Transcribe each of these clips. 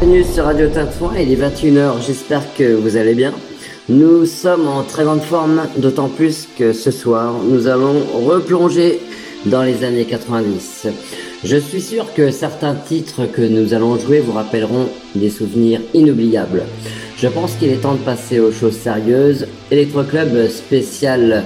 Bienvenue sur Radio Tintouin, il est 21h, j'espère que vous allez bien. Nous sommes en très grande forme, d'autant plus que ce soir, nous allons replonger dans les années 90. Je suis sûr que certains titres que nous allons jouer vous rappelleront des souvenirs inoubliables. Je pense qu'il est temps de passer aux choses sérieuses. Electro Club spécial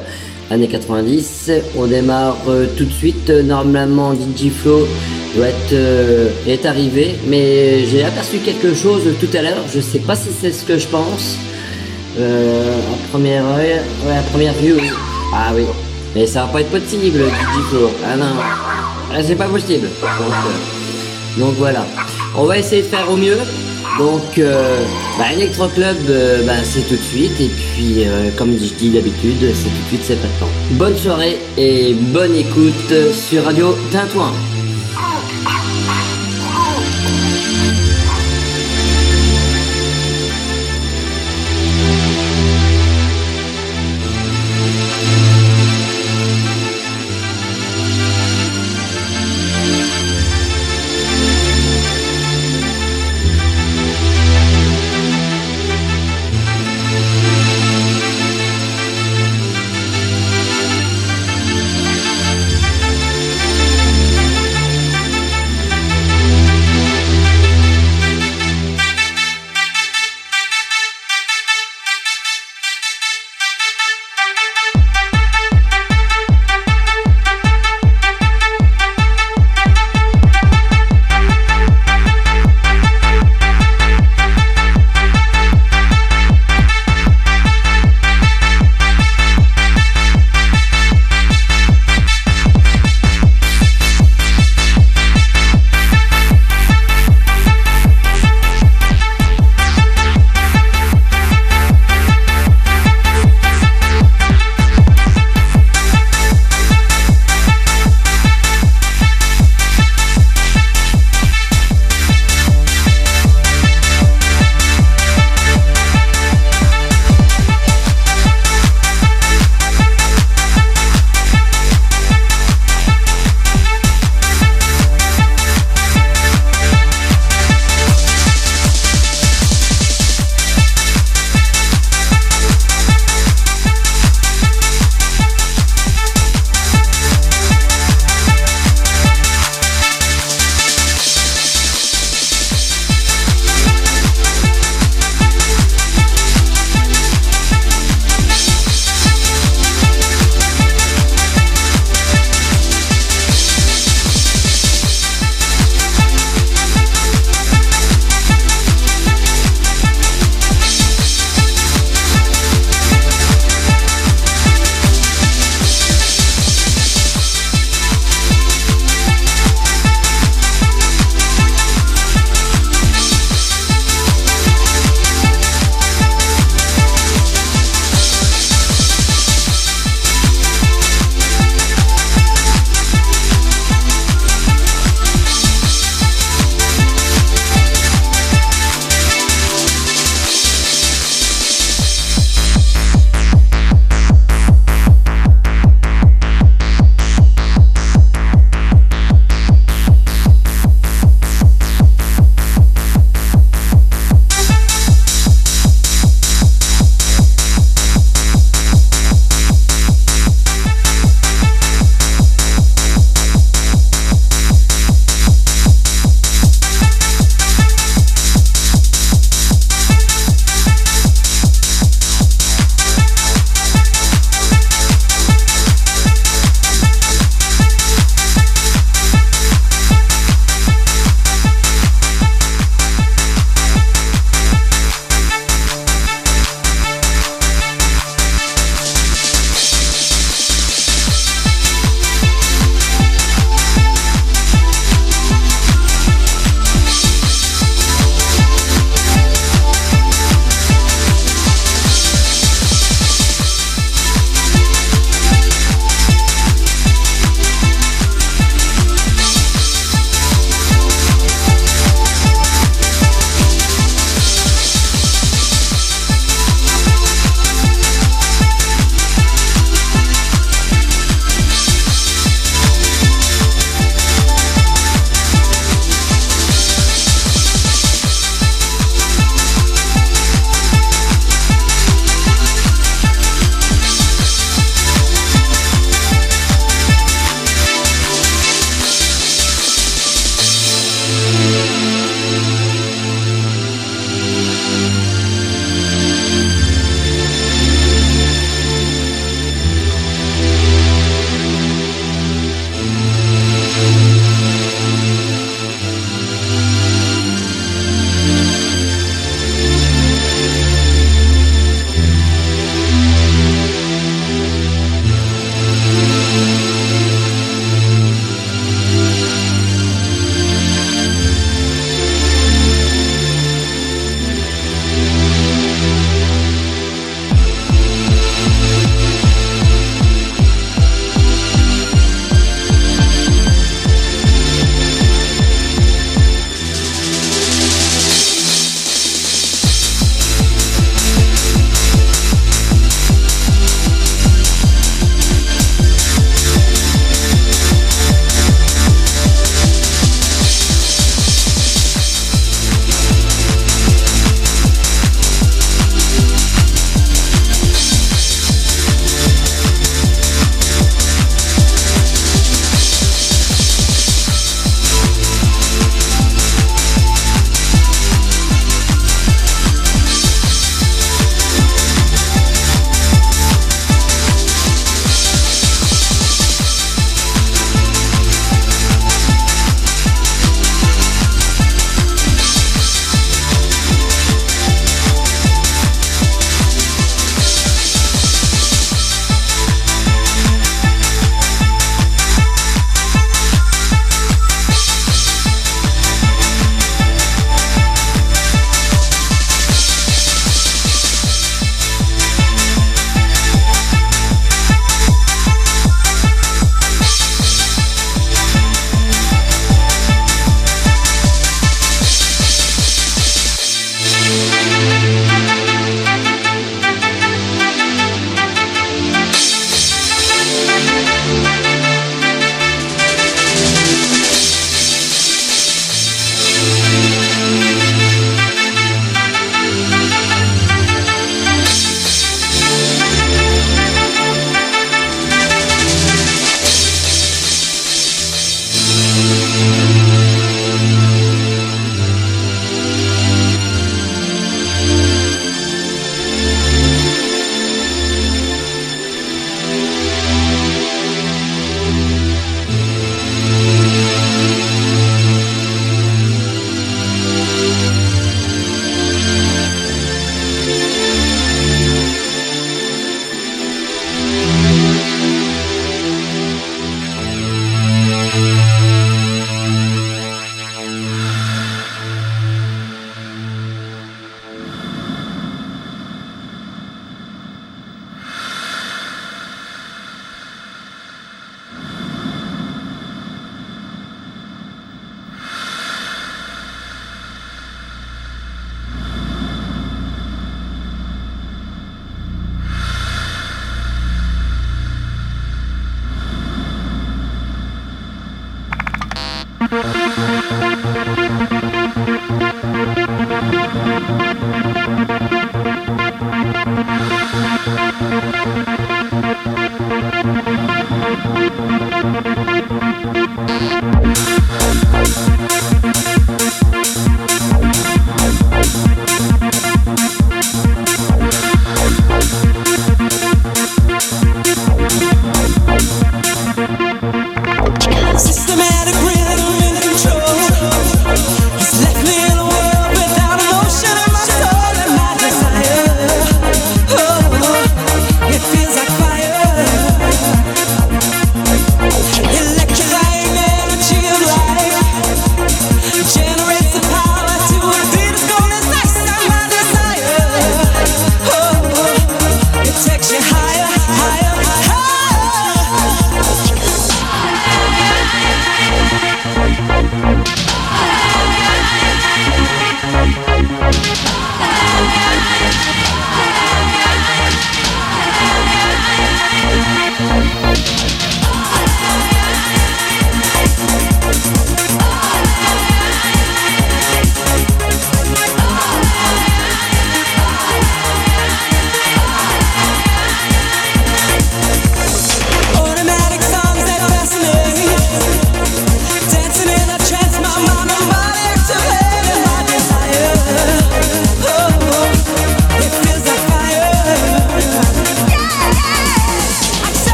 années 90. On démarre euh, tout de suite. Normalement, DJ Flow doit être euh, est arrivé, mais j'ai aperçu quelque chose tout à l'heure. Je sais pas si c'est ce que je pense. Euh, en première ouais, à première vue. Ah oui. Mais ça va pas être possible, DJ Flow. Ah non, ah, c'est pas possible. Euh, donc voilà. On va essayer de faire au mieux. Donc, euh, bah, Electro Club, euh, bah, c'est tout de suite. Et puis, euh, comme je dis d'habitude, c'est tout de suite, c'est maintenant. Bonne soirée et bonne écoute sur Radio Tintouin.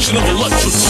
combination of electricity.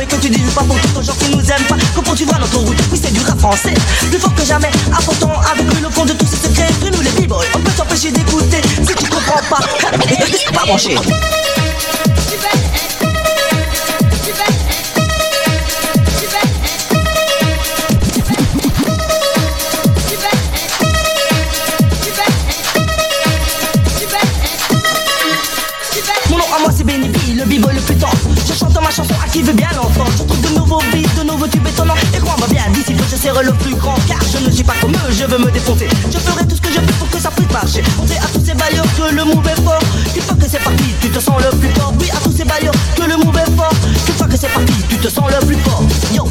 et que tu dis pas pour tout aux gens qui nous aiment pas. Comment tu vois notre route Oui, c'est du rap français. Plus fort que jamais, apportant avec nous le fond de tous ces secrets. Nous, nous les b on peut t'empêcher d'écouter si tu comprends pas. pas branché. qui veut bien l'entendre. Je trouve de nouveaux beats, de nouveaux tubes étonnants. Et crois-moi bien, d'ici peu je serai le plus grand. Car je ne suis pas comme eux, je veux me défoncer. Je ferai tout ce que je peux pour que ça puisse marcher. On sait à tous ces bailleurs que le move est fort. Tu fois que c'est parti, tu te sens le plus fort. Oui, à tous ces bailleurs que le move est fort. Tu fois que c'est parti, tu te sens le plus fort. Yo,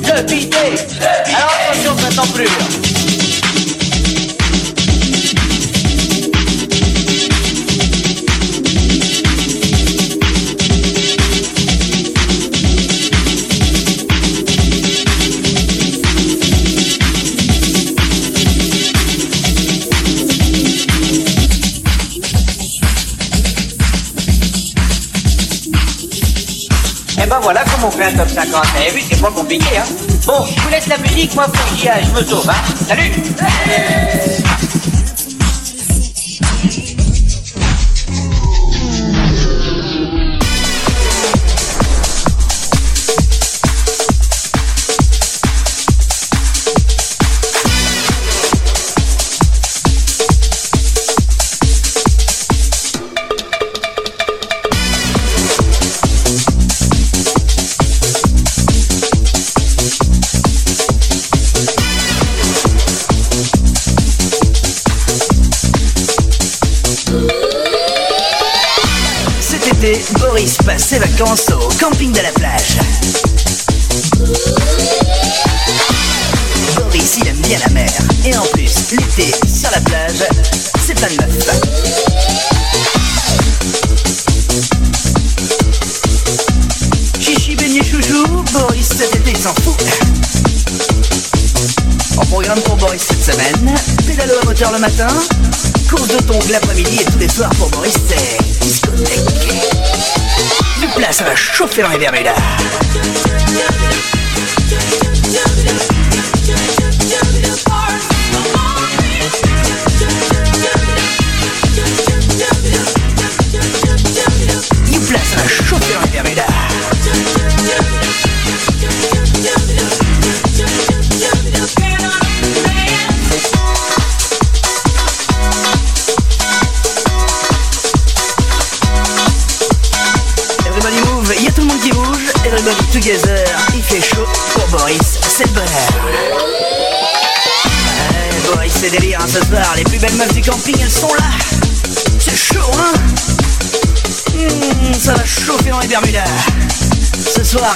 le bidet. Alors attention, faites en. top 50. Vous avez vu, c'est pas compliqué, hein. Bon, je vous laisse la musique, moi, faut je me sauve, hein. Salut tiene una idea, Meira.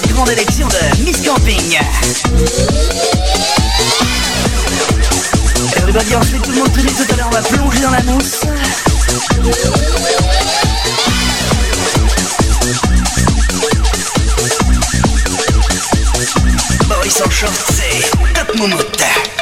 grande élection de Miss Camping. Everybody, ensuite tout le monde tenue tout à l'heure, on va plonger dans la mousse. Boris en short, c'est Top Moumoute.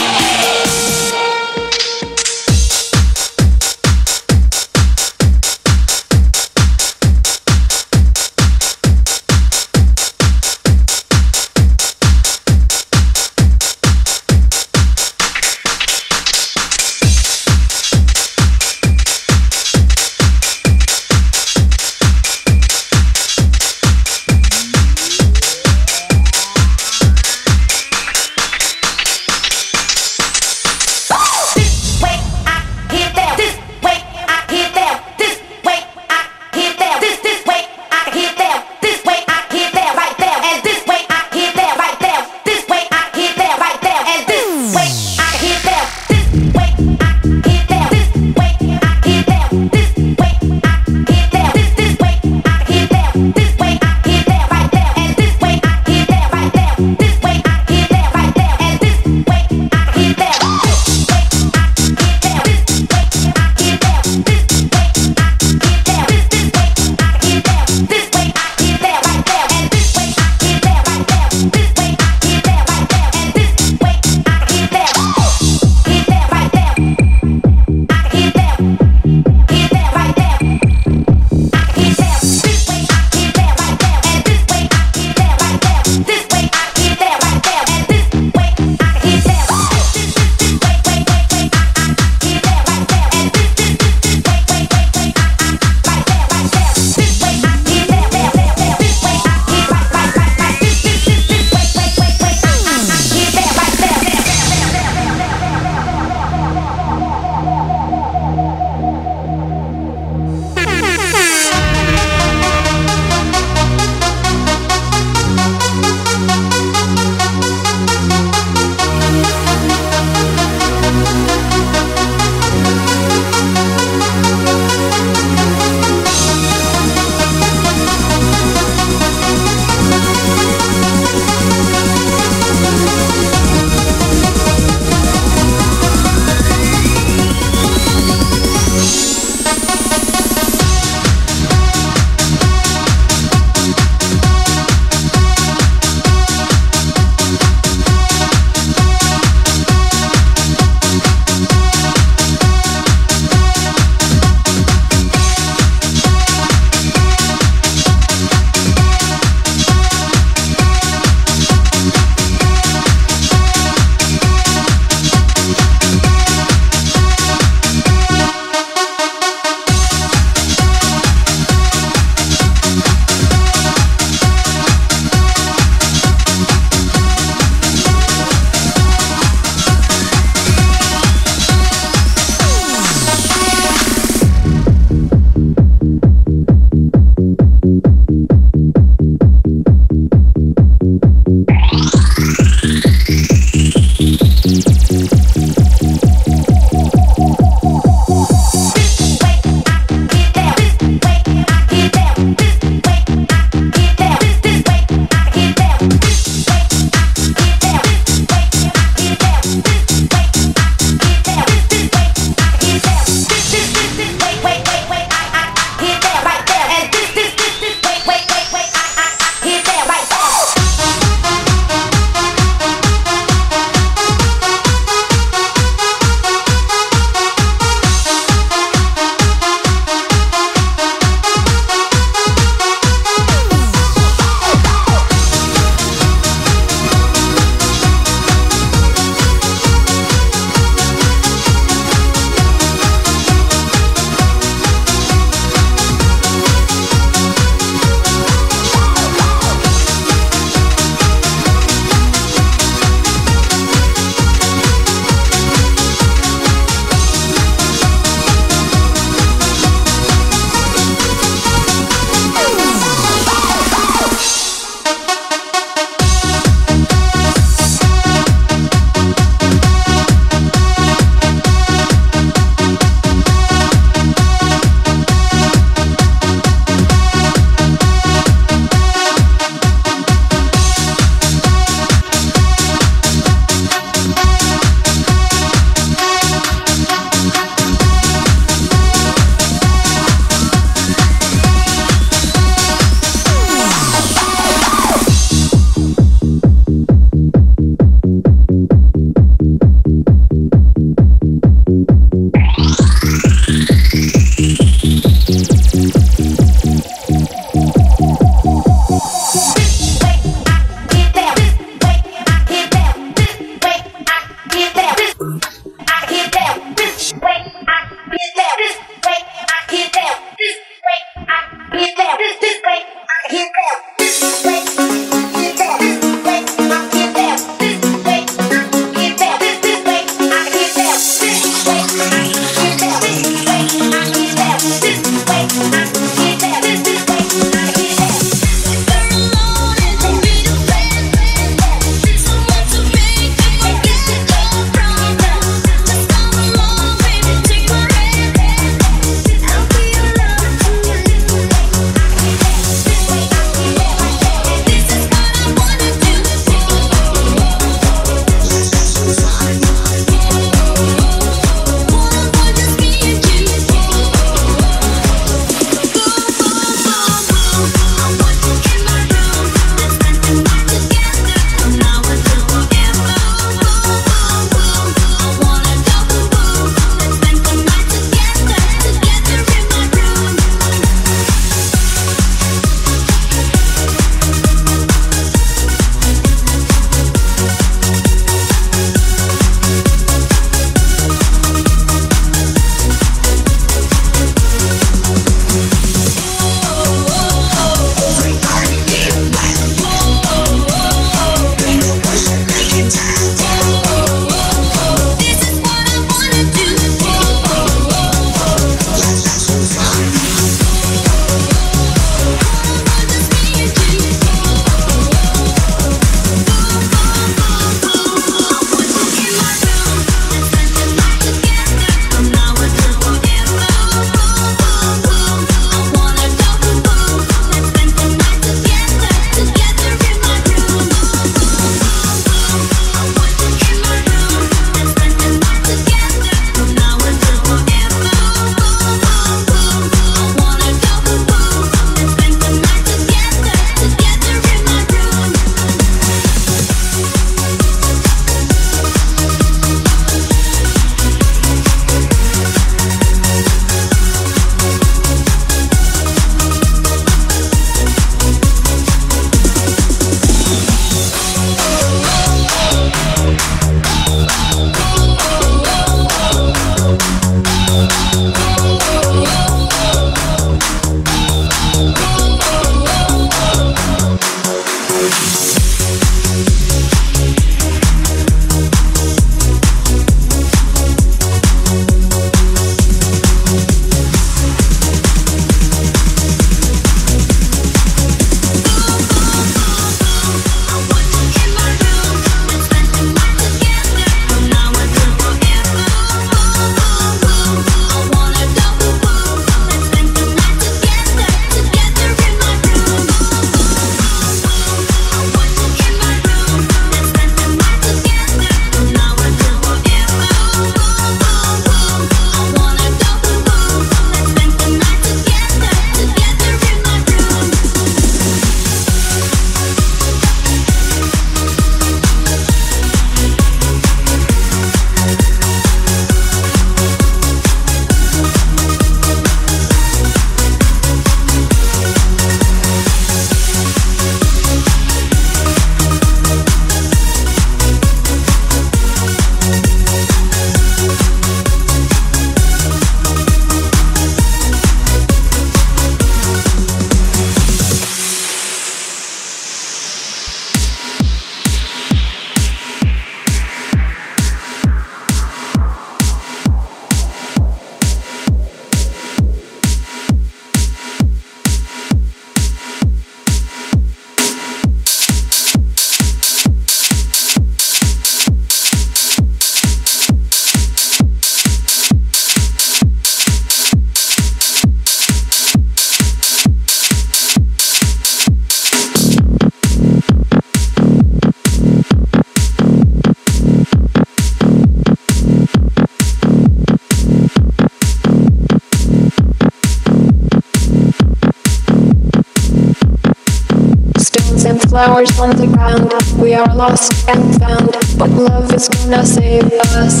Flowers on the ground. We are lost and found, but love is gonna save us.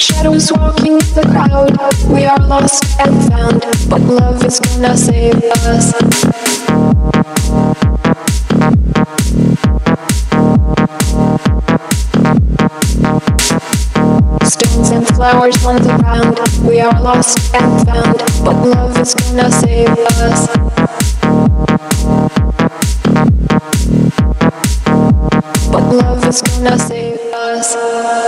Shadows walking the crowd. We are lost and found, but love is gonna save us. Stones and flowers on the ground. We are lost and found, but love is gonna save us. Love is gonna save us.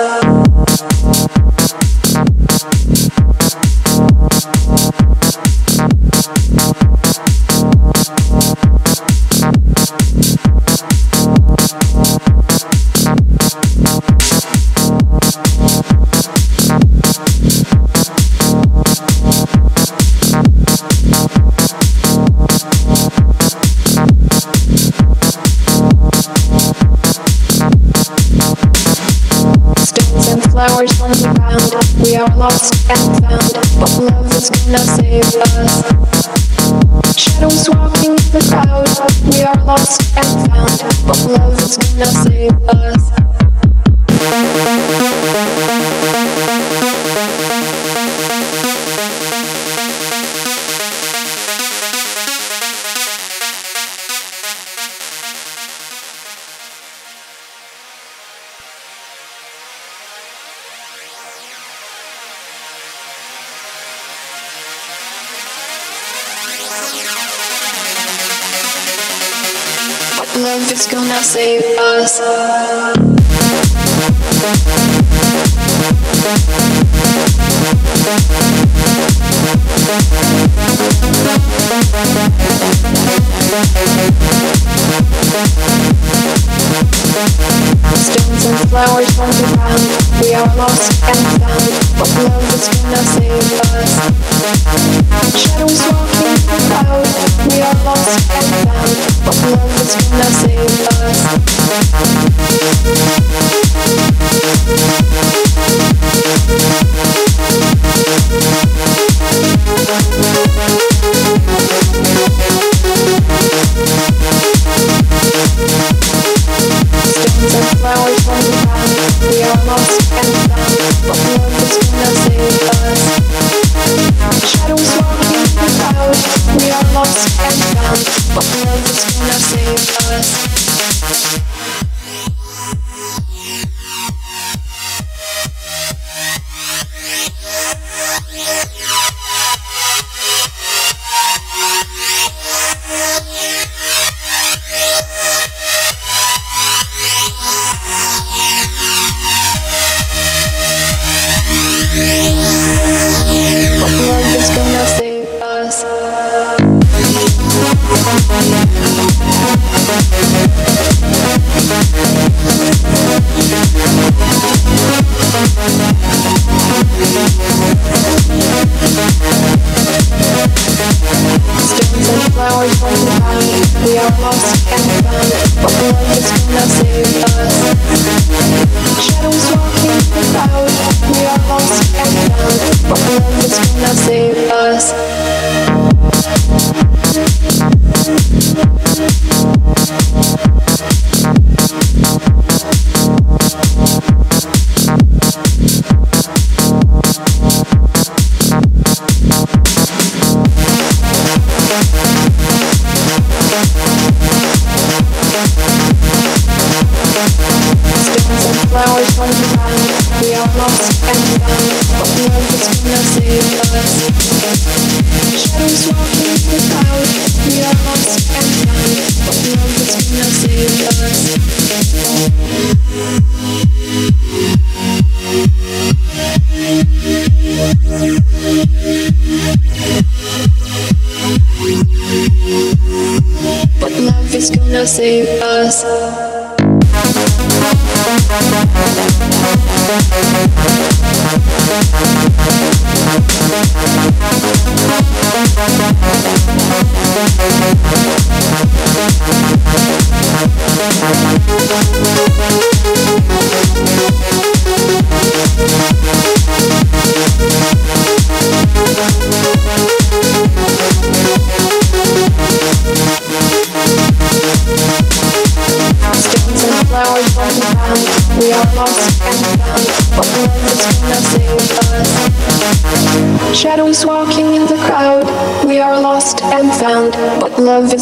Flowers on the ground. We are lost and found, but love is gonna save us. Shadows walking the crowd. We are lost and found, but love is gonna save us. Us.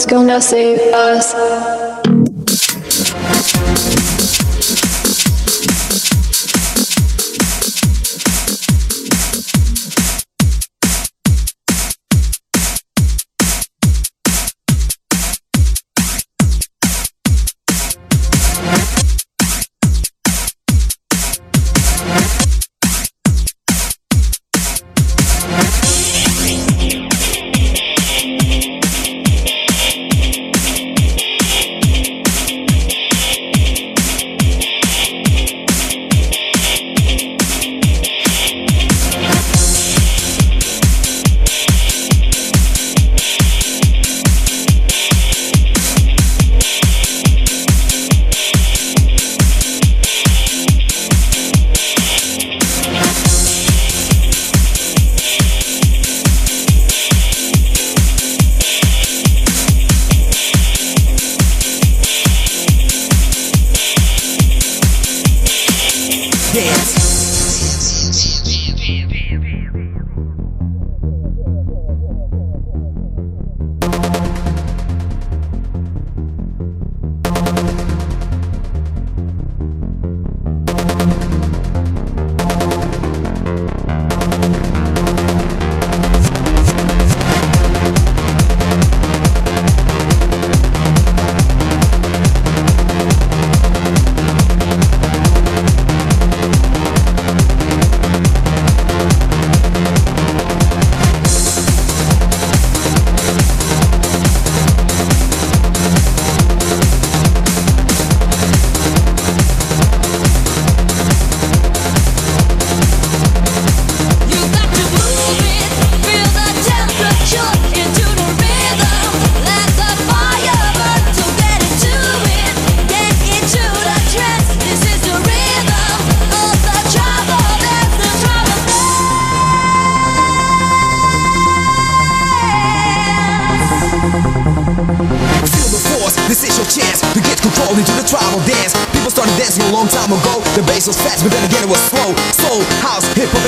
Gonna save us.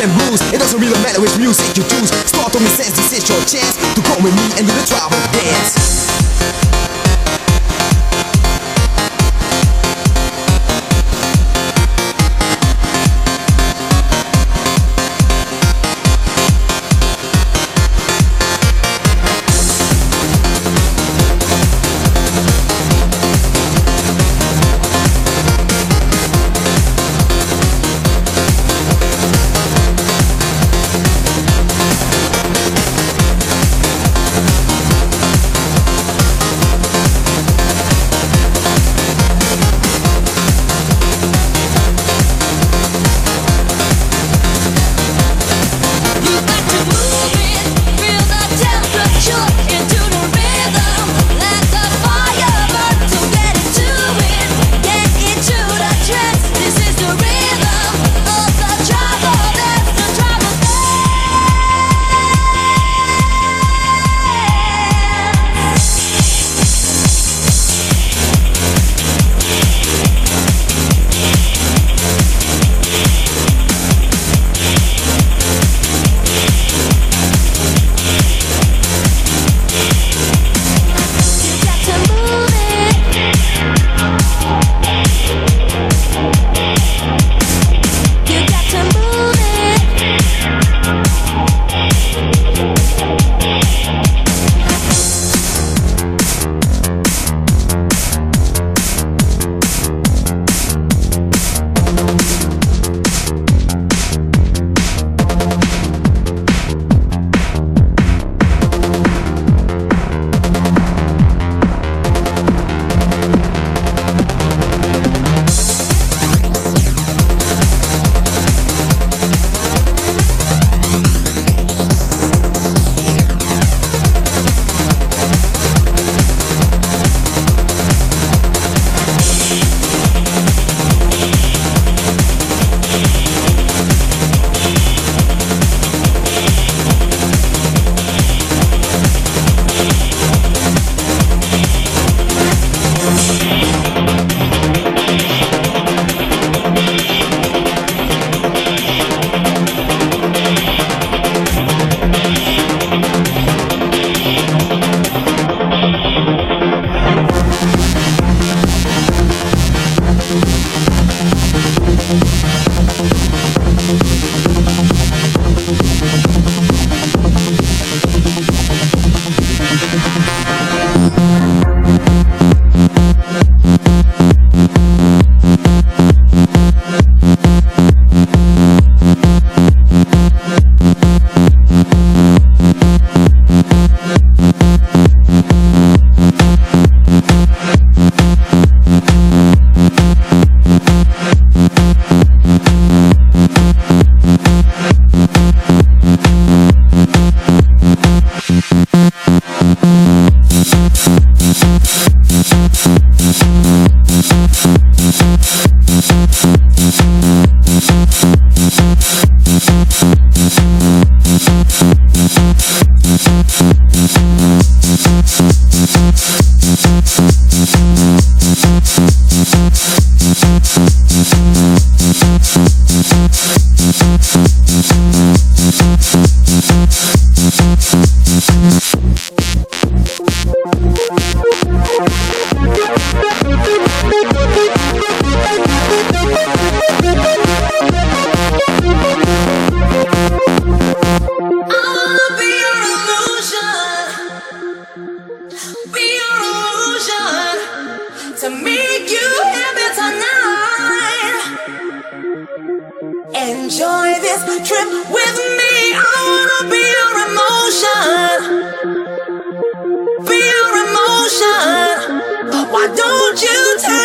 And blues. It doesn't really matter which music you choose. Start to make sense, this is your chance to come with me and do the tribal dance. enjoy this trip with me. I wanna be your emotion. Be your emotion. Why don't you tell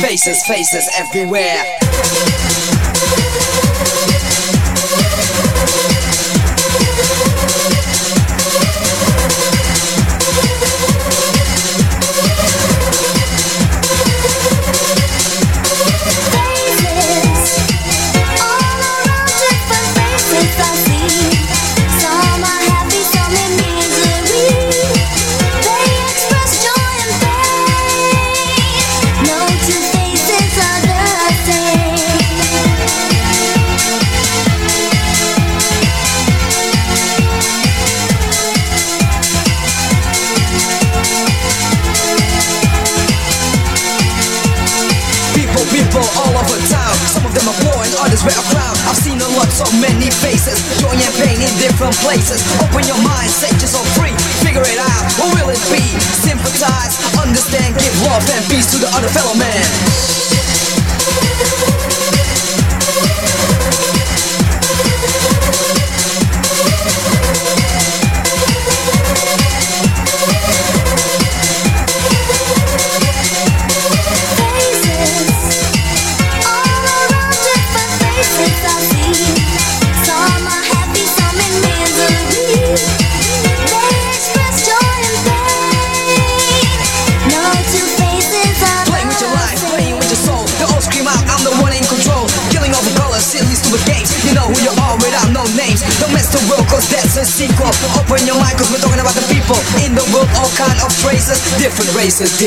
Faces, faces everywhere.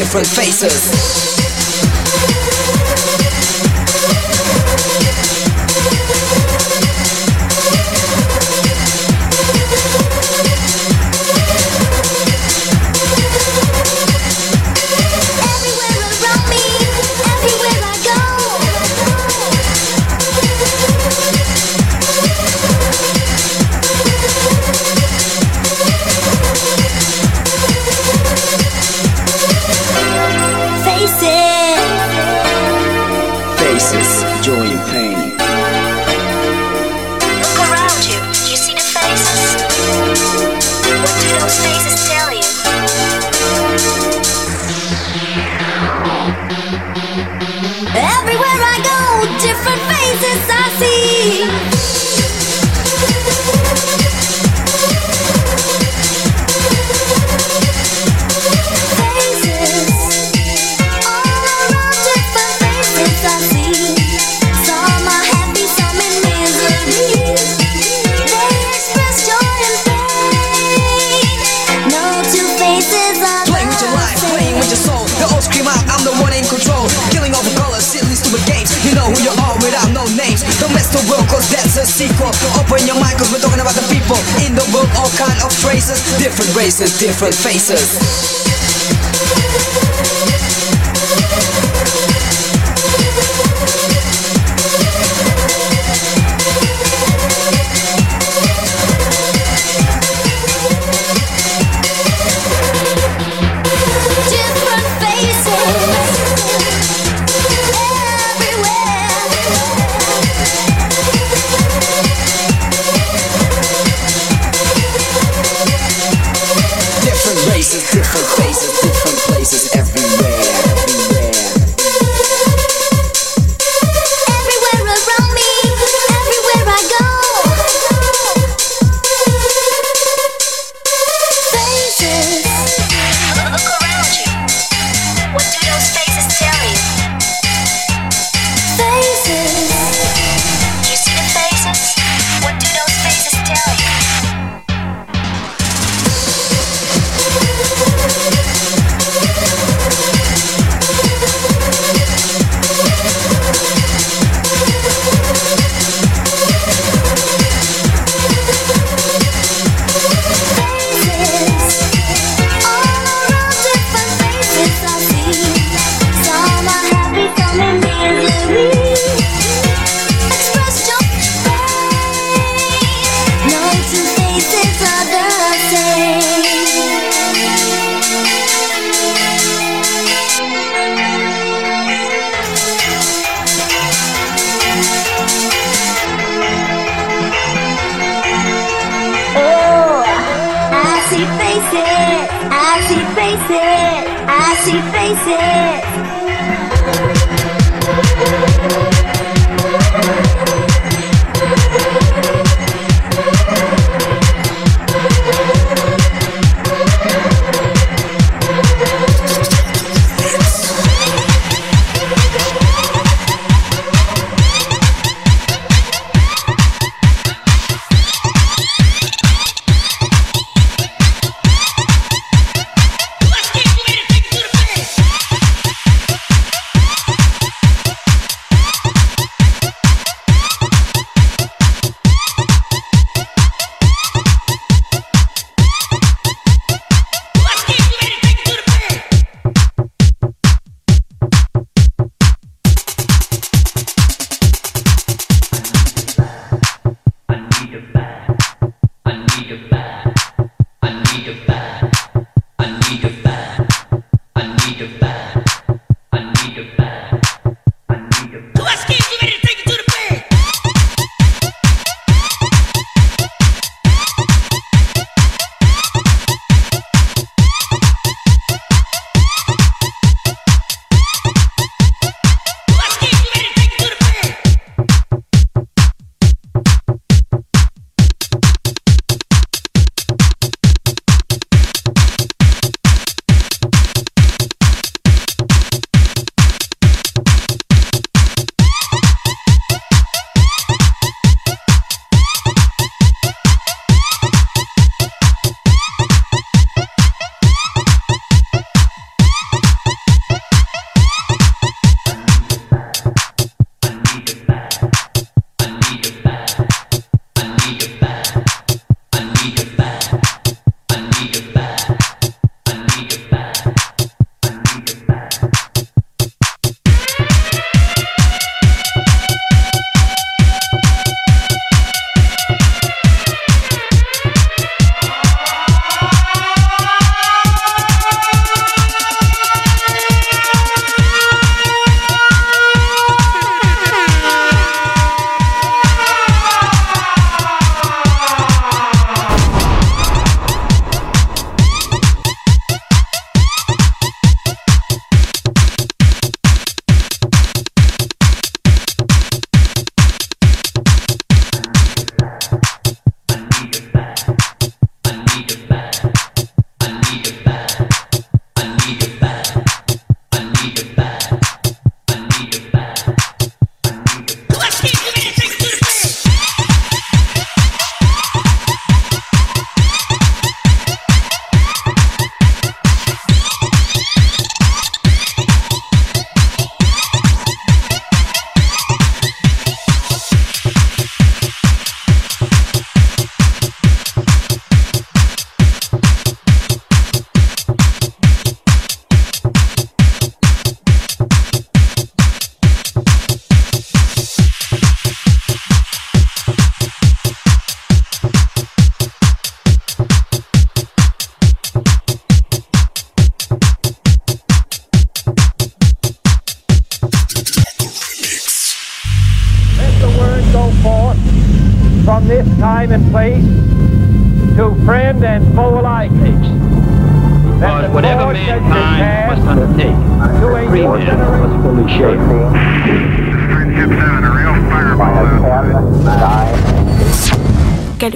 Different faces.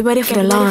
Get ready for the launch.